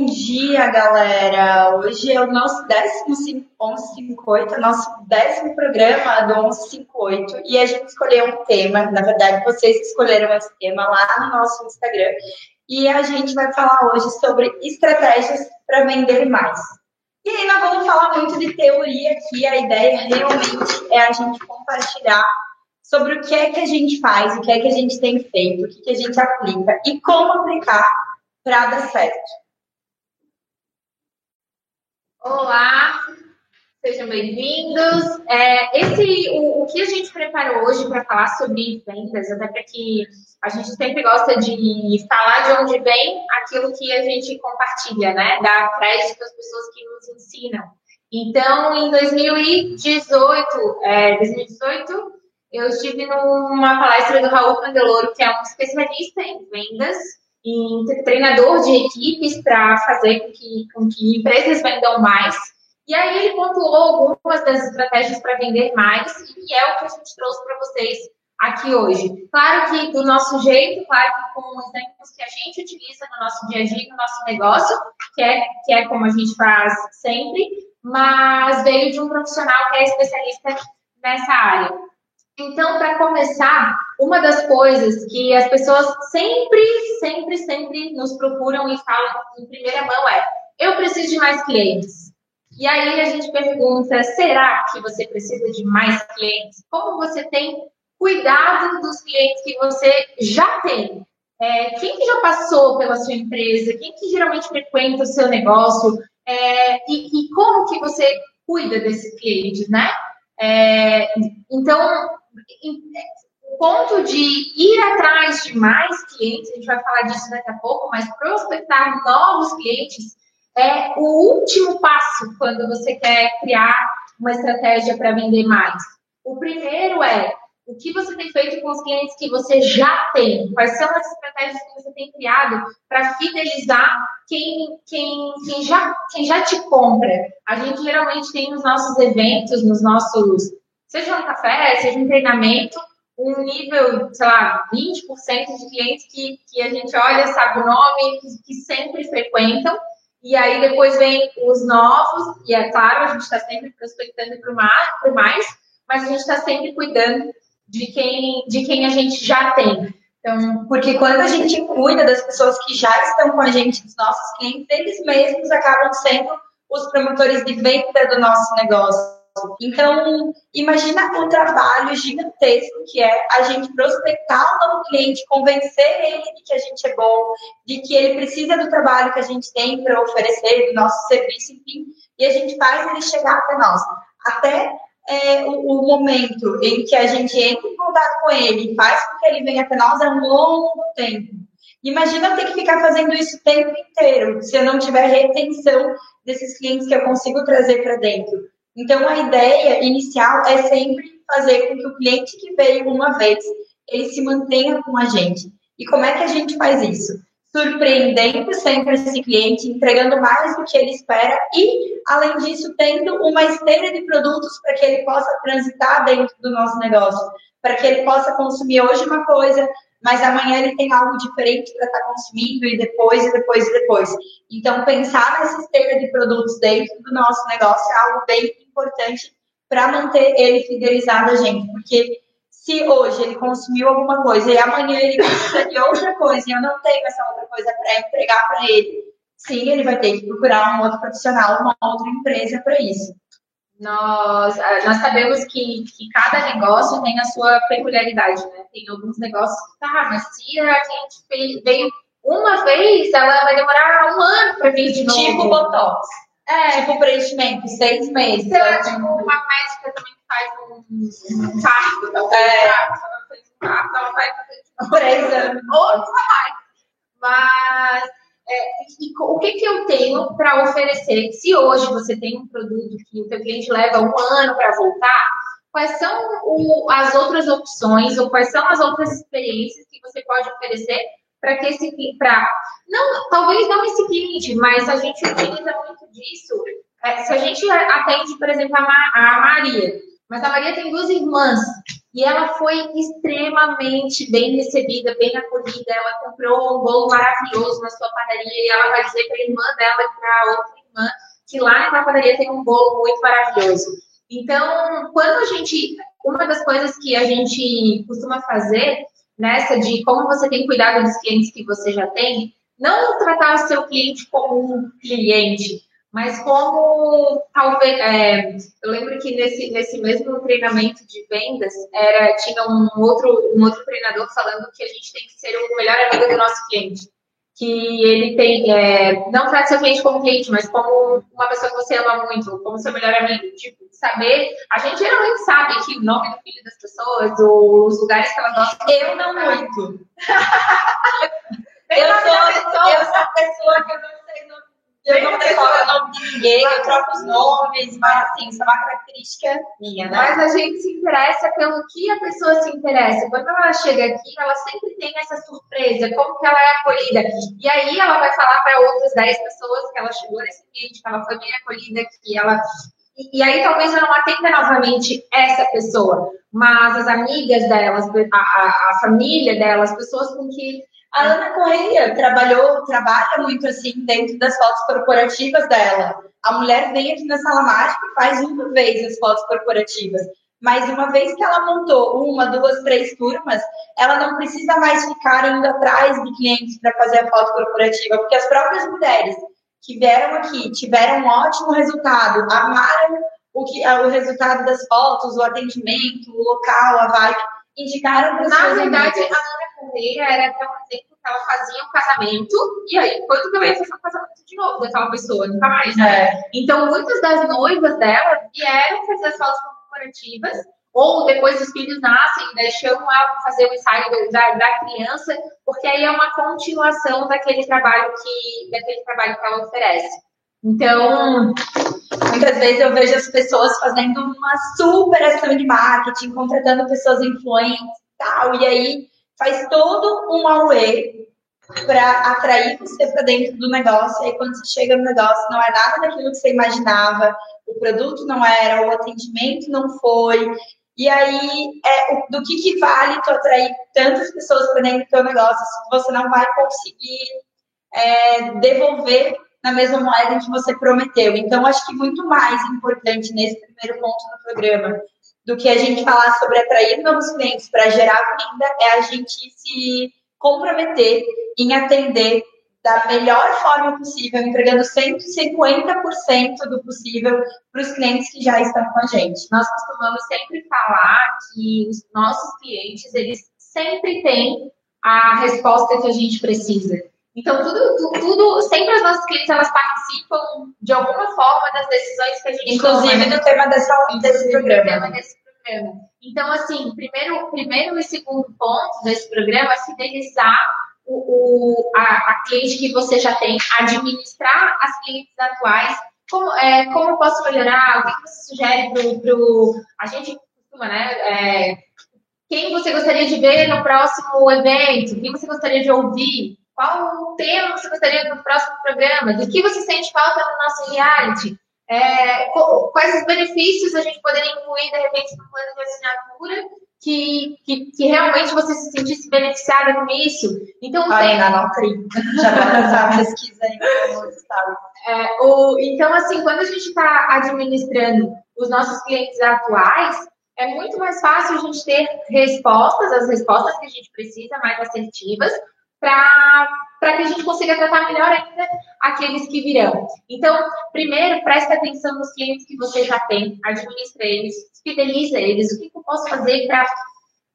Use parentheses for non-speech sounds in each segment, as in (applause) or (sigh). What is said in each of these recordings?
Bom dia, galera! Hoje é o nosso 1158, nosso décimo programa do 1158 e a gente escolheu um tema, na verdade vocês escolheram esse tema lá no nosso Instagram e a gente vai falar hoje sobre estratégias para vender mais. E aí nós vamos falar muito de teoria aqui, a ideia realmente é a gente compartilhar sobre o que é que a gente faz, o que é que a gente tem feito, o que, que a gente aplica e como aplicar para dar certo. Olá, sejam bem-vindos. É, esse, o, o, que a gente preparou hoje para falar sobre vendas, até para que a gente sempre gosta de falar de onde vem aquilo que a gente compartilha, né? Dar crédito às pessoas que nos ensinam. Então, em 2018, é, 2018, eu estive numa palestra do Raul Candeloro, que é um especialista em vendas, em treinador de equipes para fazer com que, com que empresas vendam mais. E aí ele pontuou algumas das estratégias para vender mais, e é o que a gente trouxe para vocês aqui hoje. Claro que do nosso jeito, claro que com exemplos que a gente utiliza no nosso dia a dia, no nosso negócio, que é, que é como a gente faz sempre, mas veio de um profissional que é especialista nessa área. Então, para começar, uma das coisas que as pessoas sempre, sempre, sempre nos procuram e falam em primeira mão é: eu preciso de mais clientes. E aí a gente pergunta: será que você precisa de mais clientes? Como você tem cuidado dos clientes que você já tem? É, quem que já passou pela sua empresa? Quem que geralmente frequenta o seu negócio? É, e, e, como que você cuida desses clientes, né? É, então, o ponto de ir atrás de mais clientes, a gente vai falar disso daqui a pouco, mas prospectar novos clientes é o último passo quando você quer criar uma estratégia para vender mais. O primeiro é o que você tem feito com os clientes que você já tem? Quais são as estratégias que você tem criado para fidelizar quem, quem, quem, já, quem já te compra? A gente geralmente tem nos nossos eventos, nos nossos seja um café, seja um treinamento, um nível, sei lá, 20% de clientes que, que a gente olha, sabe o nome, que, sempre frequentam, e aí depois vem os novos, e é claro, a gente está sempre prospectando para mais, mas a gente está sempre cuidando de quem, de quem a gente já tem. Então, porque quando a gente cuida das pessoas que já estão com a gente, dos nossos clientes, eles mesmos acabam sendo os promotores de venda do nosso negócio. Então, imagina o trabalho gigantesco que é a gente prospectar o novo cliente, convencer ele de que a gente é bom, de que ele precisa do trabalho que a gente tem para oferecer, do nosso serviço, enfim, e a gente faz ele chegar até nós. Até é, o, o, momento em que a gente entra em contato com ele e faz com que ele venha até nós é um longo tempo. Imagina eu ter que ficar fazendo isso o tempo inteiro, se eu não tiver retenção desses clientes que eu consigo trazer para dentro. Então, a ideia inicial é sempre fazer com que o cliente que veio uma vez, ele se mantenha com a gente. E como é que a gente faz isso? Surpreendendo sempre esse cliente, entregando mais do que ele espera e, além disso, tendo uma esteira de produtos para que ele possa transitar dentro do nosso negócio, para que ele possa consumir hoje uma coisa, mas amanhã ele tem algo diferente para estar tá consumindo e depois, e depois, e depois. Então, pensar nessa esteira de produtos dentro do nosso negócio é algo bem importante para manter ele fidelizado a gente, porque se hoje ele consumiu alguma coisa e amanhã ele precisa de outra coisa e eu não tenho essa outra coisa para entregar para ele, sim, ele vai ter que procurar um outro profissional, uma outra empresa para isso. Nós, ah, nós sabemos que, que cada negócio tem a sua peculiaridade, né? Tem alguns negócios que, tá, mas se a gente veio uma vez, ela vai demorar um ano para vir de novo. Tipo Botox. É, tipo preenchimento, seis meses. Sei lá, tipo uma médica também faz um, parto, talvez. É. Ela fez um parto, ela vai fazer tipo, três anos. Ou mais. Mas é, e, o que, que eu tenho para oferecer? Se hoje você tem um produto que o teu cliente leva um ano para voltar, quais são o, as outras opções ou quais são as outras experiências que você pode oferecer para que esse para não talvez não esse cliente, mas a gente utiliza muito disso. É, se a gente atende, por exemplo, a, a Maria, mas a Maria tem duas irmãs E ela foi extremamente bem recebida, bem acolhida. Ela comprou um bolo maravilhoso na sua padaria e ela vai dizer para a irmã dela e para a outra irmã que lá na padaria tem um bolo muito maravilhoso. Então, quando a gente. Uma das coisas que a gente costuma fazer nessa de como você tem cuidado dos clientes que você já tem, não tratar o seu cliente como um cliente, mas como talvez. É, eu lembro que nesse, nesse mesmo treinamento de vendas era, tinha um outro, um outro treinador falando que a gente tem que ser o melhor amigo do nosso cliente que ele tem, é, não trata seu cliente como cliente, mas como uma pessoa que você ama muito, como seu melhor amigo. Tipo, saber, a gente geralmente sabe que o nome do filho das pessoas, os lugares que elas gostam. Eu não (laughs) muito. (laughs) eu, sou, eu sou a pessoa que eu não sei nome eu não decoro eu troco os nomes, mas assim, isso é uma característica minha, né? Mas a gente se interessa pelo que a pessoa se interessa. Quando ela chega aqui, ela sempre tem essa surpresa, como que ela é acolhida. E aí ela vai falar para outras 10 pessoas que ela chegou nesse ambiente, que ela foi bem acolhida, que ela e, e aí talvez eu não atenda novamente essa pessoa, mas as amigas delas, a, a, a família delas, pessoas com que a Ana Correia trabalhou, trabalha muito assim dentro das fotos corporativas dela. A mulher vem aqui na sala mágica e faz uma vez as fotos corporativas. Mas uma vez que ela montou uma, duas, três turmas, ela não precisa mais ficar indo atrás de clientes para fazer a foto corporativa, porque as próprias mulheres que vieram aqui tiveram um ótimo resultado, amaram o, que, o resultado das fotos, o atendimento, o local, a vibe, indicaram para Na verdade, amigas. a Era até um exemplo que ela fazia um casamento, e aí, quando eu ia fazer um casamento de novo daquela pessoa, nunca mais, né? É. Então, muitas das noivas dela vieram fazer as fotos corporativas, ou depois os filhos nascem, daí chamam ela para fazer o ensaio da, da criança, porque aí é uma continuação daquele trabalho que, daquele trabalho que ela oferece. Então, muitas vezes eu vejo as pessoas fazendo uma super ação de marketing, contratando pessoas influentes e tal, e aí faz todo um away para atrair você para dentro do negócio. E aí, quando você chega no negócio, não é nada daquilo que você imaginava, o produto não era, o atendimento não foi. E aí, é, do que, que vale tu atrair tantas pessoas para dentro do teu negócio se você não vai conseguir é, devolver na mesma moeda que você prometeu? Então, acho que muito mais importante nesse primeiro ponto do programa do que a gente falar sobre atrair novos clientes para gerar venda, é a gente se comprometer em atender da melhor forma possível, entregando 150% do possível para os clientes que já estão com a gente. Nós costumamos sempre falar que os nossos clientes, eles sempre têm a resposta que a gente precisa. Então, tudo, tudo, sempre as nossas clientes, elas participam de alguma forma das decisões que a gente Inclusive toma. do tema dessa, desse programa. Tema desse programa. Então, assim, primeiro, primeiro e segundo ponto desse programa é fidelizar o, o, a, a, cliente que você já tem, administrar as clientes atuais. Como, é, como posso melhorar? O que você sugere para o. A gente costuma, né? É, quem você gostaria de ver no próximo evento? Quem você gostaria de ouvir? Qual o tema você gostaria do próximo programa? Do que você sente falta no nosso reality? É, quais os benefícios a gente poderia incluir, de repente, no plano de assinatura que, que, que, realmente você se sentisse beneficiada com isso. Então, não crio. Já vou lançar a pesquisa aí no estado. É, o, então, assim, quando a gente está administrando os nossos clientes atuais, é muito mais fácil a gente ter respostas, as respostas que a gente precisa, mais assertivas, para que a gente consiga tratar melhor ainda aqueles que virão. Então, primeiro, preste atenção nos clientes que você já tem, administre eles, fidelize eles. O que eu posso fazer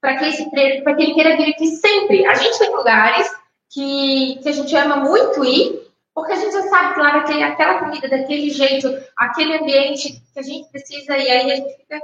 para que, esse, que ele queira vir aqui sempre? A gente tem lugares que, que a gente ama muito ir, porque a gente já sabe que lá aquela comida, daquele jeito, aquele ambiente que a gente precisa, e aí a gente fica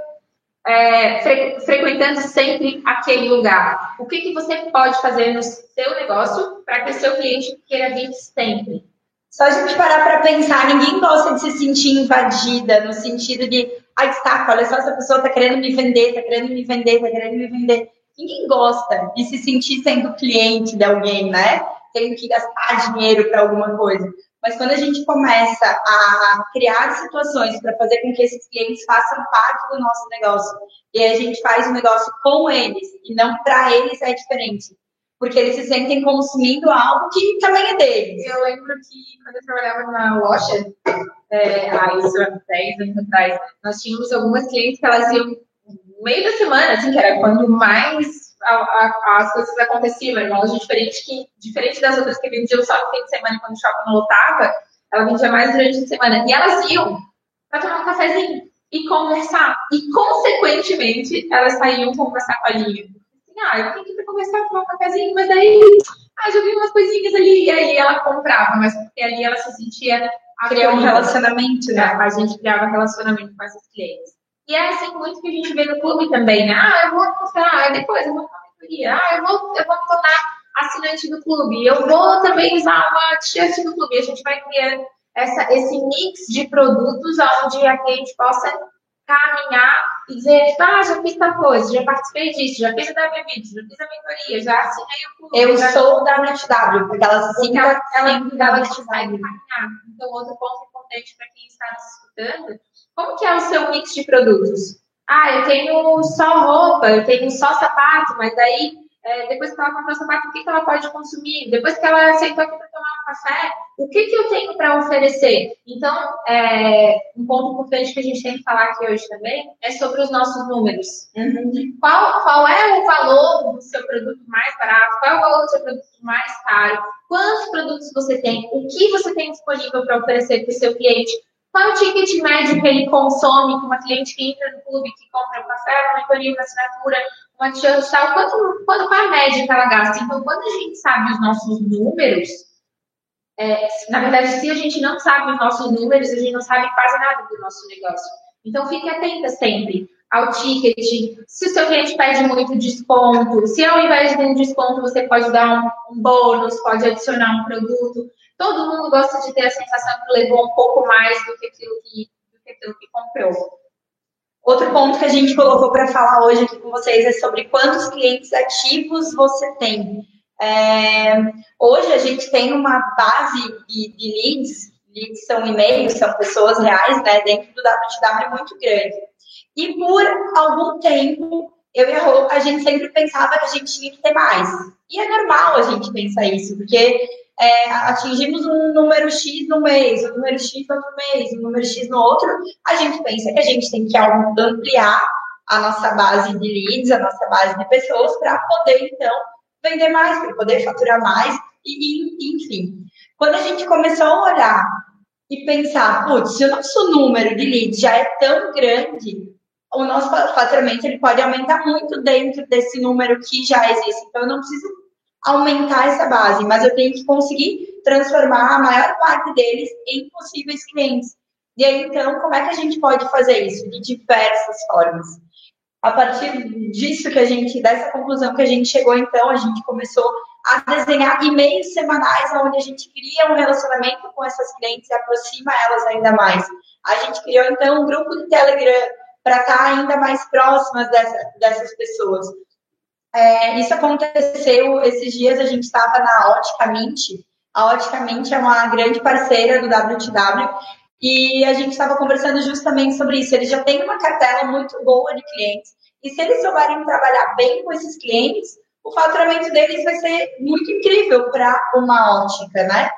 é, fre frequentando sempre aquele lugar. O que, que você pode fazer no seu negócio para que o seu cliente queira vir sempre? Só a gente parar para pensar, ninguém gosta de se sentir invadida, no sentido de, ai, saco, olha só, essa pessoa está querendo me vender, está querendo me vender, está querendo me vender. Ninguém gosta de se sentir sendo cliente de alguém, né? Tendo que gastar dinheiro para alguma coisa. Mas quando a gente começa a criar situações para fazer com que esses clientes façam parte do nosso negócio, e a gente faz o negócio com eles e não para eles, é diferente. Porque eles se sentem consumindo algo que também é deles. Eu lembro que quando eu trabalhava na loja, é, há isso há 10 anos atrás, nós tínhamos algumas clientes que elas iam meio da semana, assim, que era quando mais a, a, as coisas aconteciam, era uma loja diferente, que, diferente das outras que vendiam só no fim de semana, quando o shopping não lotava, ela vendia mais durante a semana. E elas iam para tomar um cafezinho e conversar. E, consequentemente, elas saíam com uma sacolinha. Assim, ah, eu tenho que ir para conversar, tomar um cafezinho, mas daí, ah, já vi umas coisinhas ali, e aí ela comprava, mas porque ali ela se sentia criar um relacionamento, né? A gente criava relacionamento com esses clientes. E é assim muito que a gente vê no clube também, né? Ah, eu vou comprar, depois eu vou tomar mentoria, ah, eu vou, eu vou me tornar assinante do clube, eu vou também usar uma t-shirt do clube. A gente vai criando essa, esse mix de produtos onde a cliente possa caminhar e dizer, tipo, ah, já fiz tal coisa, já participei disso, já fiz a WVIT, já fiz a mentoria, já assinei o clube. Eu já... sou da WTW, porque ela sim, ela, ela, ela, ela consegue caminhar. Então, outro ponto importante para quem está nos escutando, como que é o seu mix de produtos? Ah, eu tenho só roupa, eu tenho só sapato, mas aí é, depois que ela comprou o sapato, o que, que ela pode consumir? Depois que ela aceitou aqui para tomar um café, o que, que eu tenho para oferecer? Então, é, um ponto importante que a gente tem que falar aqui hoje também é sobre os nossos números. Uhum. Qual, qual é o valor do seu produto mais barato? Qual é o valor do seu produto mais caro? Quantos produtos você tem? O que você tem disponível para oferecer para o seu cliente? Qual é o ticket médio que ele consome, que uma cliente que entra no clube, que compra um café, uma mentoria, uma assinatura, uma t-shirt, quanto, quanto, qual é a média que ela gasta? Então, quando a gente sabe os nossos números, é, na verdade, se a gente não sabe os nossos números, a gente não sabe quase nada do nosso negócio. Então, fique atenta sempre ao ticket, se o seu cliente pede muito desconto, se ao invés de um desconto você pode dar um, um bônus, pode adicionar um produto. Todo mundo gosta de ter a sensação que levou um pouco mais do que aquilo que, do que, aquilo que comprou. Outro ponto que a gente colocou para falar hoje aqui com vocês é sobre quantos clientes ativos você tem. É, hoje a gente tem uma base de, de leads, leads são e-mails, são pessoas reais, né, dentro do WTW muito grande. E por algum tempo, eu e a Rô, a gente sempre pensava que a gente tinha que ter mais. E é normal a gente pensar isso, porque é, atingimos um número X no mês, um número X no outro mês, um número X no outro, a gente pensa que a gente tem que ampliar a nossa base de leads, a nossa base de pessoas, para poder, então, vender mais, para poder faturar mais, e, e, enfim. Quando a gente começou a olhar e pensar, putz, se o nosso número de leads já é tão grande, o nosso faturamento ele pode aumentar muito dentro desse número que já existe. Então, eu não preciso aumentar essa base, mas eu tenho que conseguir transformar a maior parte deles em possíveis clientes. E aí, então, como é que a gente pode fazer isso? De diversas formas. A partir disso que a gente, dessa conclusão que a gente chegou, então, a gente começou a desenhar e-mails semanais onde a gente cria um relacionamento com essas clientes e aproxima elas ainda mais. A gente criou, então, um grupo de Telegram para estar ainda mais próximas dessa, dessas pessoas. É, isso aconteceu esses dias, a gente estava na Óticamente. A Óticamente é uma grande parceira do WTW e a gente estava conversando justamente sobre isso. Eles já têm uma cartela muito boa de clientes e se eles souberem trabalhar bem com esses clientes, o faturamento deles vai ser muito incrível para uma ótica, né?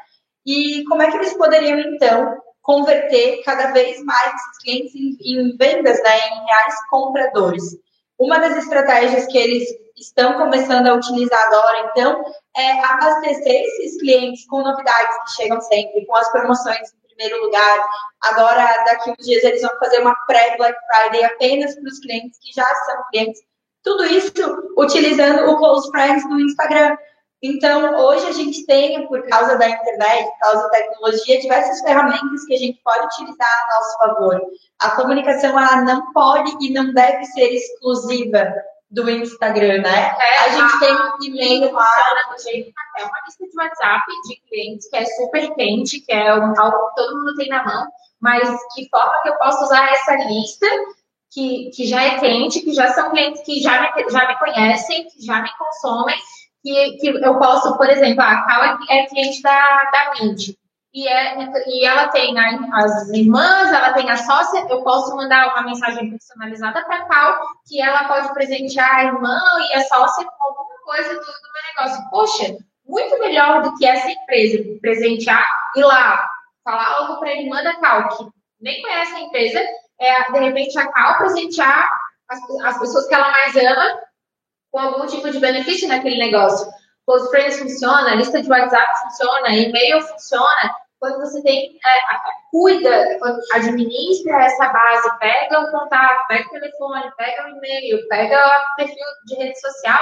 E como é que eles poderiam, então, converter cada vez mais clientes em, em vendas, né, em reais compradores? Uma das estratégias que eles estão começando a utilizar agora, então, é abastecer esses clientes com novidades que chegam sempre, com as promoções em primeiro lugar. Agora, daqui uns dias, eles vão fazer uma pré-Black Friday apenas para os clientes que já são clientes. Tudo isso utilizando o Close Friends do Instagram. Então, hoje a gente tem, por causa da internet, por causa da tecnologia, diversas ferramentas que a gente pode utilizar a nosso favor. A comunicação, ela não pode e não deve ser exclusiva do Instagram, né? É, a gente tem um e-mail lá. É uma lista de WhatsApp de clientes que é super quente, que é algo que todo mundo tem na mão, mas que forma que eu posso usar essa lista que, que já é quente, que já são clientes que já me, já me conhecem, que já me consomem, que, que eu posso, por exemplo, a Cal é, é cliente da, da Mint. e, é, e ela tem as irmãs, ela tem a sócia, eu posso mandar uma mensagem personalizada para Cal, que ela pode presentear a irmã e a sócia com alguma coisa do, do meu negócio. Poxa, muito melhor do que essa empresa presentear e lá falar algo para a irmã da Cal, que nem conhece a empresa, é de repente a Cal presentear as, as pessoas que ela mais ama com algum tipo de benefício naquele negócio. Close Friends funciona, lista de WhatsApp funciona, e-mail funciona, quando você tem, é, cuida, quando administra essa base, pega o contato, pega o telefone, pega o e-mail, pega o perfil de rede social,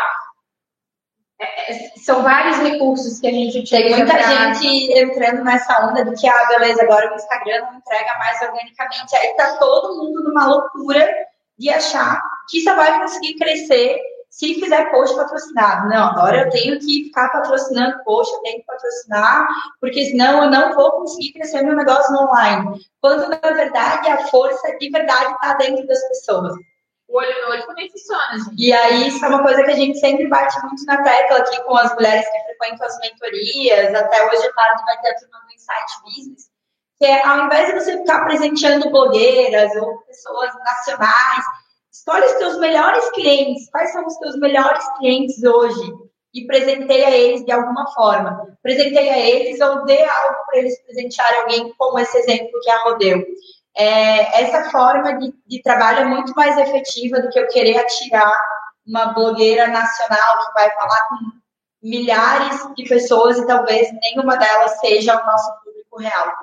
é, é são vários recursos que a gente tem. muita pra... gente entrando nessa onda de que, ah, beleza, agora o Instagram não entrega mais organicamente. Aí tá todo mundo numa loucura de achar que só vai conseguir crescer se fizer post patrocinado. Não, agora eu tenho que ficar patrocinando post, eu tenho que patrocinar, porque senão eu não vou conseguir crescer meu negócio no online. Quando, na verdade, a força de verdade está dentro das pessoas. O olho no olho também funciona, gente. E aí, isso é uma coisa que a gente sempre bate muito na tecla aqui com as mulheres que frequentam as mentorias. Até hoje à tarde vai ter a turma do Insight Business. Que é, ao invés de você ficar presenteando blogueiras ou pessoas nacionais, Escolhe os teus melhores clientes. Quais são os teus melhores clientes hoje? E presenteia eles de alguma forma. Presenteia eles ou dê algo para eles presentearem alguém, como esse exemplo que a Rodeu. É, essa forma de, de trabalho é muito mais efetiva do que eu querer atirar uma blogueira nacional que vai falar com milhares de pessoas e talvez nenhuma delas seja o nosso público real.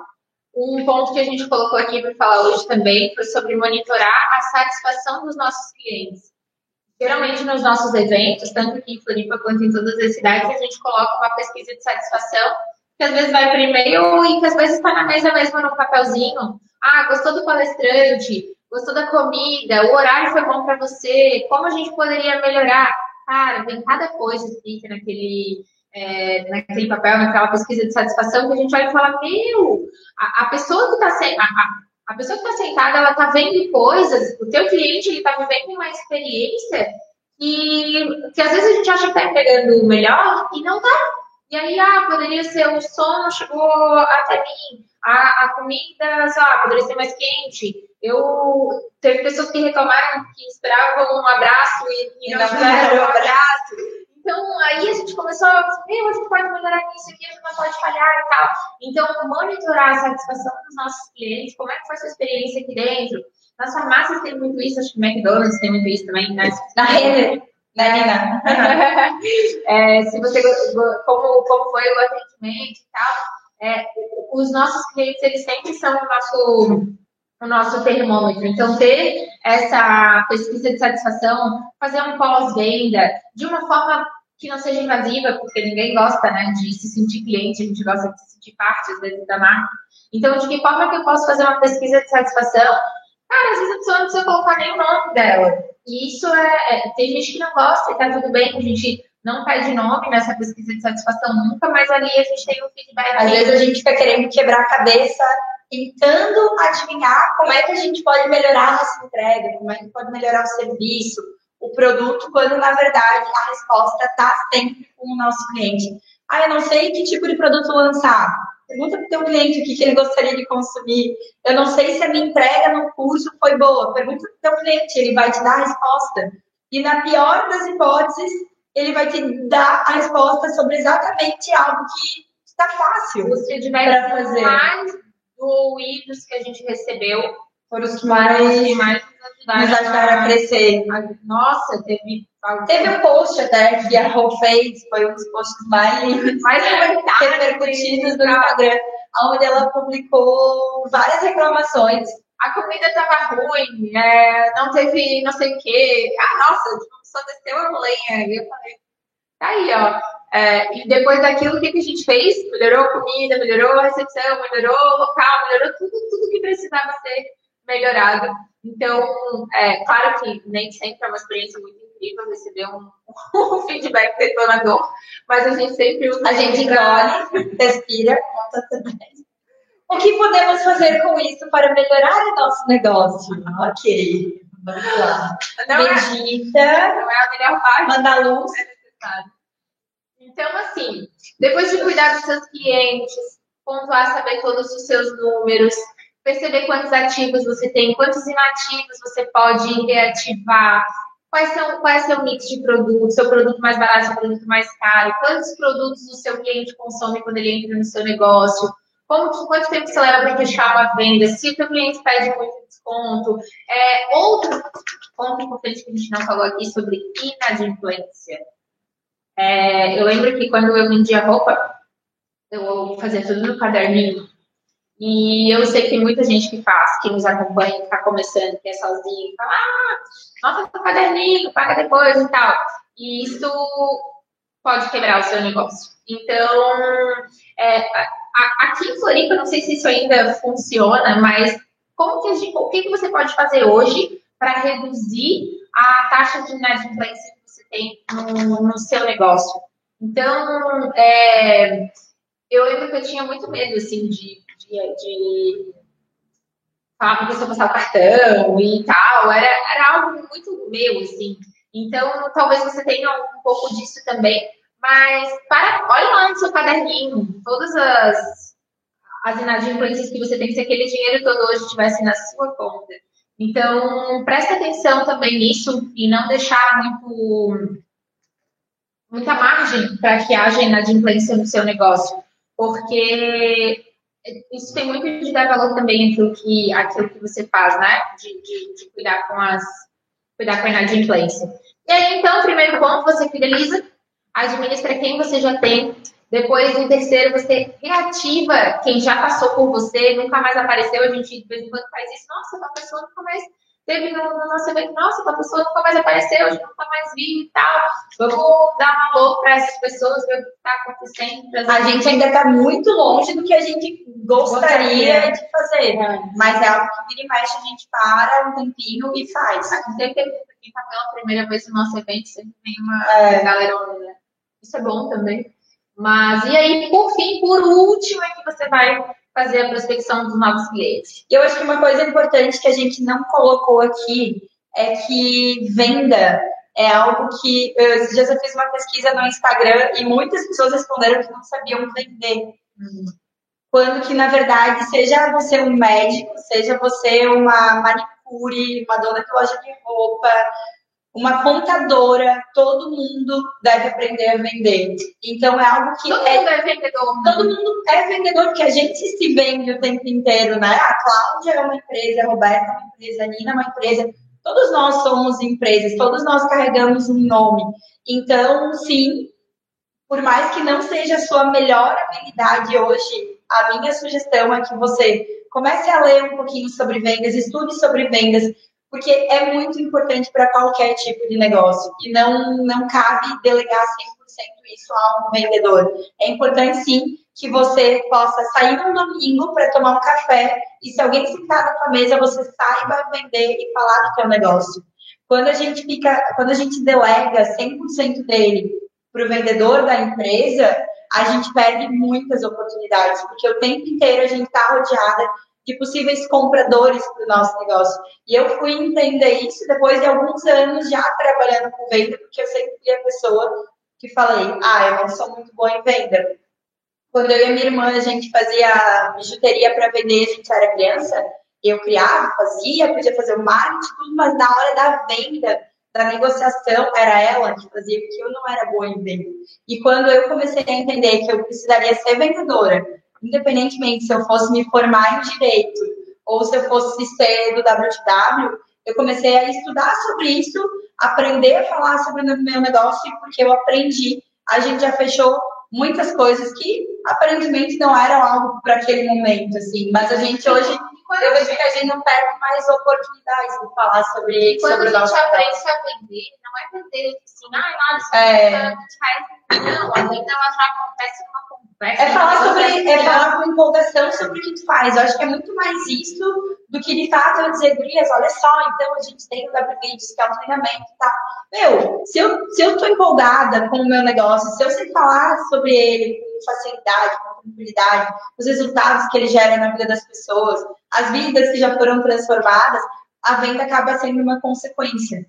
Um ponto que a gente colocou aqui para falar hoje também foi sobre monitorar a satisfação dos nossos clientes. Geralmente nos nossos eventos, tanto aqui em Floripa quanto em todas as cidades, a gente coloca uma pesquisa de satisfação, que às vezes vai por e-mail e que às vezes está na mesa mesmo no papelzinho. Ah, gostou do palestrante? Gostou da comida? O horário foi bom para você? Como a gente poderia melhorar? Cara, tem cada coisa escrita naquele é, naquele papel, naquela pesquisa de satisfação, que a gente olha e fala, meu, a, a pessoa que está a, a, pessoa que está sentada, ela está vendo coisas, o teu cliente, ele está vivendo uma experiência que, que às vezes a gente acha que está entregando o melhor e não está. E aí, ah, poderia ser o som chegou até mim, a, a comida, sei lá, poderia ser mais quente. Eu teve pessoas que reclamaram que esperavam um abraço e, e não tiveram um abraço. Então, aí a gente começou a ver, a gente pode melhorar nisso aqui, a gente não pode falhar e tal. Então, monitorar a satisfação dos nossos clientes, como é que foi a sua experiência aqui dentro. Nas farmácias tem muito isso, acho que o McDonald's tem muito isso também, né? (laughs) Na rede, né, Nina? (laughs) é, se você, como, como foi o atendimento e tal. É, os nossos clientes, eles sempre são o nosso o nosso termômetro. Então, ter essa pesquisa de satisfação, fazer um pós-venda de uma forma que não seja invasiva, porque ninguém gosta né, de se sentir cliente, a gente gosta de se sentir parte, às vezes, da marca. Então, de que forma que eu posso fazer uma pesquisa de satisfação? Cara, às vezes a pessoa não precisa colocar nem o nome dela. E isso é, é. Tem gente que não gosta e tá tudo bem, a gente não pede nome nessa pesquisa de satisfação nunca, mas ali a gente tem um feedback. Às vezes a gente fica querendo quebrar a cabeça, tentando adivinhar como é que a gente pode melhorar a nossa entrega, como é que pode melhorar o serviço, o produto, quando na verdade a resposta está sempre com o nosso cliente. Ah, eu não sei que tipo de produto lançar. Pergunta para o teu cliente o que, que ele gostaria de consumir. Eu não sei se a minha entrega no curso foi boa. Pergunta para o teu cliente, ele vai te dar a resposta. E na pior das hipóteses, ele vai te dar a resposta sobre exatamente algo que está fácil para fazer. Mais doídos que a gente recebeu foram os que mais, mais nos ajudaram a crescer. Nossa, teve. Teve um post até que a Rô fez, foi um dos posts mais, (laughs) mais repercutidos do Instagram, onde ela publicou várias reclamações. A comida estava ruim, é, não teve não sei o quê. Ah, nossa, tipo, só desceu a lenha. E eu falei, tá aí, ó. É, e depois daquilo, o que, que a gente fez? Melhorou a comida, melhorou a recepção, melhorou o local, melhorou tudo, tudo que precisava ser melhorado. Então, é claro que nem sempre é uma experiência muito incrível receber um, (laughs) um feedback detonador, mas a gente sempre usa. A gente engole, respira, conta também. O que podemos fazer com isso para melhorar o nosso negócio? Ok, vamos lá. Não Medita, é, não é a melhor parte. Manda luz. É necessário. Então, assim, depois de cuidar dos seus clientes, pontuar, saber todos os seus números, perceber quantos ativos você tem, quantos inativos você pode reativar, quais são, qual é o seu mix de produtos, seu produto mais barato, seu produto mais caro, quantos produtos o seu cliente consome quando ele entra no seu negócio, como, quanto tempo você leva para fechar uma venda, se o seu cliente pede muito desconto. É, outro ponto importante que a gente não falou aqui sobre inadimplência. É, eu lembro que quando eu vendia roupa, eu fazia tudo no caderninho. E eu sei que tem muita gente que faz, que nos acompanha, que está começando, que é sozinho, fala, ah, nossa, o caderninho, paga depois e tal. E isso pode quebrar o seu negócio. Então, é, aqui em Floripa, não sei se isso ainda funciona, mas como que o que, você pode fazer hoje para reduzir a taxa de inadimplência que você tem no, no seu negócio? Então, é, eu lembro que eu tinha muito medo, assim, de, de, de falar para a pessoa passar o cartão e tal. Era, era algo muito meu, assim. Então, talvez você tenha um pouco disso também. Mas para, olha lá no seu caderninho, todas as, as inadimplências que você tem, se aquele dinheiro todo hoje estivesse na sua conta. Então, preste atenção também nisso e não deixar muito, muita margem para que haja inadimplência no seu negócio porque isso tem muito de dar valor também àquilo que, àquilo que você faz, né? De, de, de cuidar com as cuidar com a inadimplência. E aí, então, primeiro ponto, você fideliza, administra quem você já tem. Depois, no terceiro, você reativa quem já passou por você, nunca mais apareceu. A gente, de vez em quando, faz isso. Nossa, uma pessoa nunca mais teve no, no nosso evento, nossa, a pessoa nunca mais apareceu, hoje nunca mais vi e tal. Vamos dar valor para essas pessoas, ver o que está acontecendo. A gente ainda está muito longe do que a gente gostaria, gostaria. de fazer, é. mas é algo que vira e mexe, a gente para um tempinho e faz. A gente sempre quem está pela primeira vez no nosso evento, sempre tem uma é. galera, né? Isso é bom também. Mas, e aí, por fim, por último, é que você vai fazer a prospecção dos novos clientes. Eu acho que uma coisa importante que a gente não colocou aqui é que venda é algo que. Esses dias eu fiz uma pesquisa no Instagram e muitas pessoas responderam que não sabiam vender. Uhum. Quando que, na verdade, seja você um médico, seja você uma manicure, uma dona de loja de roupa, uma contadora, todo mundo deve aprender a vender. Então é algo que todo é, mundo é vendedor. Né? Todo mundo é vendedor porque a gente se vende o tempo inteiro, né? A Cláudia é uma empresa, a Roberta é uma empresa, a Nina é uma empresa. Todos nós somos empresas, todos nós carregamos um nome. Então, sim, por mais que não seja a sua melhor habilidade hoje, a minha sugestão é que você comece a ler um pouquinho sobre vendas, estude sobre vendas, porque é muito importante para qualquer tipo de negócio e não, não cabe delegar 100% isso a um vendedor. É importante, sim, que você possa sair no domingo para tomar um café e se alguém sentar na sua mesa, você saiba vender e falar do seu negócio. Quando a gente fica, quando a gente delega 100% dele para o vendedor da empresa, a gente perde muitas oportunidades, porque o tempo inteiro a gente está rodeada de possíveis compradores para o nosso negócio. E eu fui entender isso depois de alguns anos já trabalhando com venda, porque eu sempre fui a pessoa que falei, ah, eu não sou muito boa em venda. Quando eu e a minha irmã, a gente fazia bijuteria para vender, a gente era criança, eu criava, fazia, podia fazer o marketing, tudo, mas na hora da venda, da negociação, era ela que fazia, porque eu não era boa em venda. E quando eu comecei a entender que eu precisaria ser vendedora, independentemente se eu fosse me formar em direito ou se eu fosse ser do WTW, eu comecei a estudar sobre isso, aprender a falar sobre o meu negócio, porque eu aprendi. A gente já fechou muitas coisas que aparentemente não eram algo para aquele momento, assim, mas a gente hoje eu vejo que a gente não perde mais oportunidades de falar sobre Quando sobre a gente aprende a vender, não é vender assim, ah, nada, é... a gente faz. Não, a venda ela já acontece é falar sobre, é falar com empolgação sobre o que tu faz. Eu acho que é muito mais isso do que de fato eu dizer, Gurias, olha só, então a gente tem o WVideos, que é um treinamento e tá? Meu, se eu, se eu tô empolgada com o meu negócio, se eu sei falar sobre ele com facilidade, com tranquilidade, os resultados que ele gera na vida das pessoas, as vidas que já foram transformadas, a venda acaba sendo uma consequência.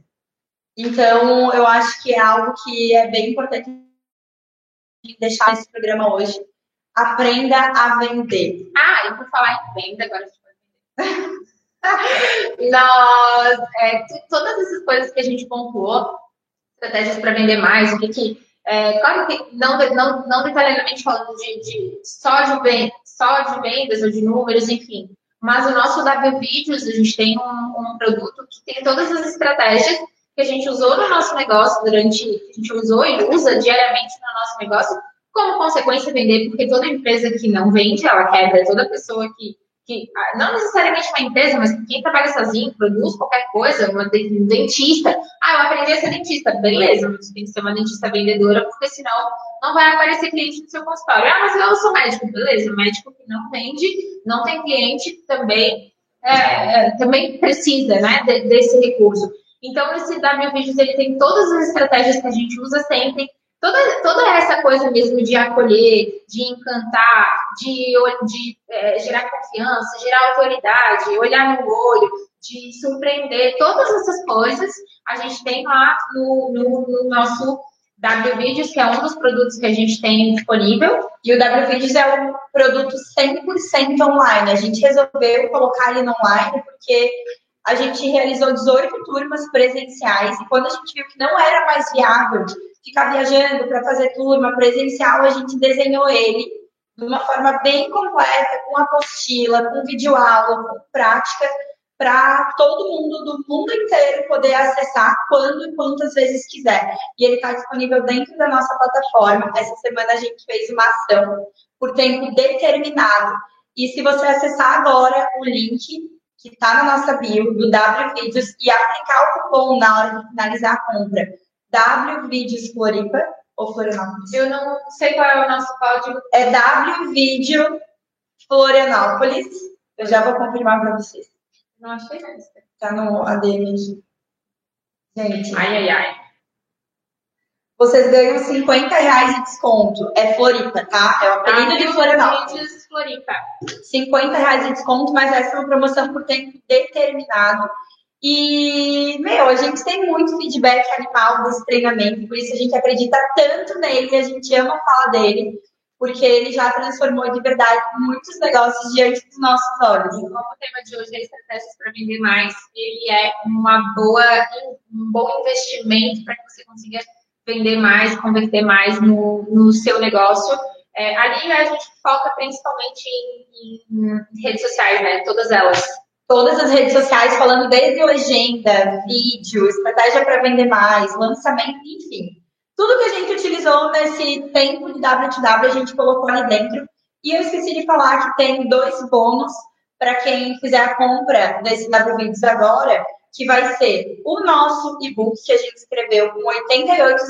Então, eu acho que é algo que é bem importante deixar esse programa hoje. aprenda a vender. Ah, e por falar em venda, agora a gente (laughs) Nós, é, todas essas coisas que a gente pontuou, estratégias para vender mais, o que que. É, claro que não, não, não detalhadamente falando de, de, só, de só de vendas ou de números, enfim. Mas o nosso W Vídeos, a gente tem um, um produto que tem todas as estratégias que a gente usou no nosso negócio durante, a gente usou e usa diariamente no nosso negócio, como consequência vender, porque toda empresa que não vende, ela quebra, toda pessoa que que ah, não necessariamente uma empresa, mas quem trabalha sozinho, produz qualquer coisa, uma dentista. Ah, eu aprendi a ser dentista. Beleza, mas tem que ser uma dentista vendedora, porque senão não vai aparecer cliente no seu consultório. Ah, mas eu sou médico. Beleza, médico que não vende, não tem cliente, também, é, é, também precisa né, desse recurso. Então, esse W Vídeos, ele tem todas as estratégias que a gente usa sempre toda, toda essa coisa mesmo de acolher, de encantar, de, de é, gerar confiança, gerar autoridade, olhar no olho, de surpreender, todas essas coisas a gente tem lá no, no, no nosso WVideos, que é um dos produtos que a gente tem disponível. E o WVideos é um produto 100% online. A gente resolveu colocar ele online porque a gente realizou 18 turmas presenciais e quando a gente viu que não era mais viável ficar viajando para fazer turma presencial, a gente desenhou ele de uma forma bem completa, com apostila, com videoaula, com prática, para todo mundo do mundo inteiro poder acessar quando e quantas vezes quiser. E ele está disponível dentro da nossa plataforma. Essa semana a gente fez uma ação por tempo determinado. E se você acessar agora o link que está na nossa bio do W Vídeos e aplicar o cupom na hora de finalizar a compra, W Vídeos Floripa ou Florianópolis? Eu não sei qual é o nosso código. É W Vídeo Florianópolis. Eu já vou confirmar para vocês. Não achei essa. Tá no ADM aqui. Gente. Ai, ai, ai. Vocês ganham 50 reais de desconto. É Floripa, tá? É o apelido de Florianópolis. Floripa. 50 reais de desconto, mas essa é uma promoção por tempo determinado. E, meu, a gente tem muito feedback animal desse treinamento, por isso a gente acredita tanto nele, a gente ama falar dele, porque ele já transformou de verdade muitos negócios diante dos nossos olhos. Como o tema de hoje é estratégias para vender mais, ele é uma boa, um bom investimento para que você consiga vender mais, converter mais no, no seu negócio. É, ali a gente foca principalmente em, em redes sociais, né? Todas elas todas as redes sociais falando desde legenda, vídeo, estratégia para vender mais, lançamento, enfim. Tudo que a gente utilizou nesse tempo de WTW a gente colocou ali dentro. E eu esqueci de falar que tem dois bônus para quem fizer a compra desse WVideos agora, que vai ser o nosso e-book que a gente escreveu com 88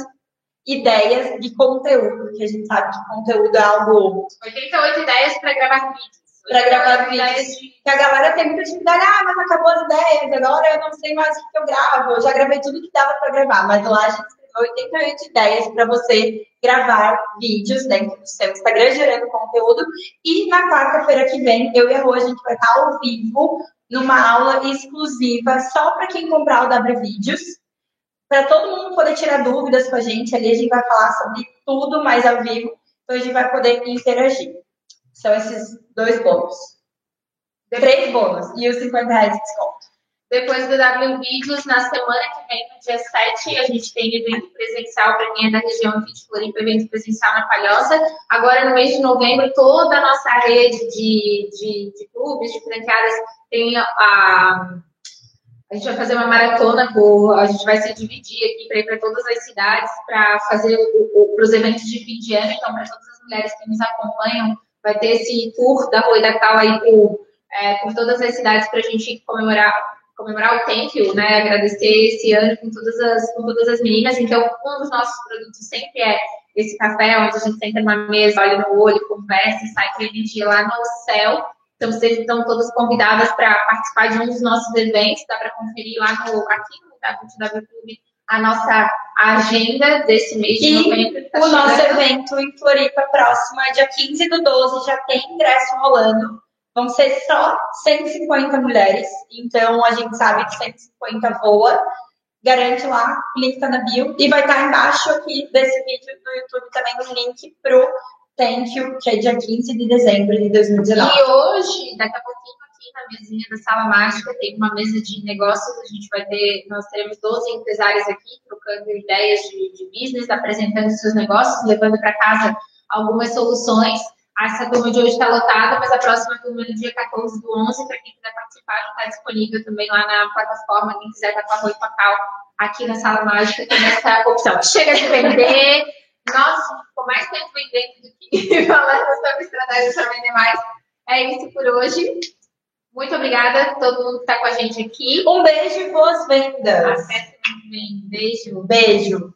ideias de conteúdo, que a gente sabe que conteúdo é algo. 88 ideias para gravar vídeos para gravar vídeos. Que a galera tem muita dificuldade, ah, mas acabou as ideias, agora eu não sei mais o que eu gravo. Eu já gravei tudo que dava para gravar, mas lá a gente escreveu 88 ideias para você gravar vídeos dentro do seu Instagram, gerando conteúdo. E na quarta-feira que vem, eu e a Rô, a gente vai estar ao vivo numa aula exclusiva só para quem comprar o W Vídeos. Para todo mundo poder tirar dúvidas com a gente, ali a gente vai falar sobre tudo mais ao vivo, então a gente vai poder interagir. São esses dois bônus. Três bônus e os 50 reais de desconto. Depois do W Vídeos, na semana que vem, no dia 7, a gente tem evento presencial para quem é da região aqui de Floripa, evento presencial na Palhoça. Agora, no mês de novembro, toda a nossa rede de, de, de clubes, de franqueadas, tem a, a, a gente vai fazer uma maratona, por, a gente vai se dividir aqui para ir para todas as cidades para fazer os eventos de fim de ano. Então, para todas as mulheres que nos acompanham, vai ter esse tour da Rua da Cal aí por, é, por todas as cidades para a gente comemorar, comemorar o Thank You, né? Agradecer esse ano com todas, as, com todas as meninas. Então, um dos nossos produtos sempre é esse café, onde a gente senta numa mesa, olha no olho, conversa e sai com energia lá no céu. Então, vocês estão todas convidadas para participar de um dos nossos eventos, dá para conferir lá no, aqui no WW Clube a nossa agenda desse mês de e novembro. Tá o chegando. nosso evento em Floripa próximo é dia 15 do 12, já tem ingresso rolando. Vão ser só 150 mulheres, então a gente sabe que 150 voa. Garante lá, link tá na bio. E vai estar tá embaixo aqui desse vídeo do YouTube também o link pro Thank You, que é dia 15 de dezembro de 2019. E hoje, daqui a pouquinho, aqui na mesinha da Sala Mágica, tem uma mesa de negócios. A gente vai ter, nós teremos 12 empresários aqui, trocando ideias de, de business, apresentando seus negócios, levando para casa algumas soluções. Essa turma de hoje está lotada, mas a próxima turma no dia 14 do 11, para quem quiser participar, está disponível também lá na plataforma. Quem quiser estar com arroz Pacal aqui na Sala Mágica, tem essa opção. Chega de vender. Nossa, ficou mais tempo vendendo do que (laughs) falando sobre estratégias para vender mais. É isso por hoje. Muito obrigada a todo mundo que está com a gente aqui. Um beijo e boas vendas. Até semana que vem. Beijo. Beijo.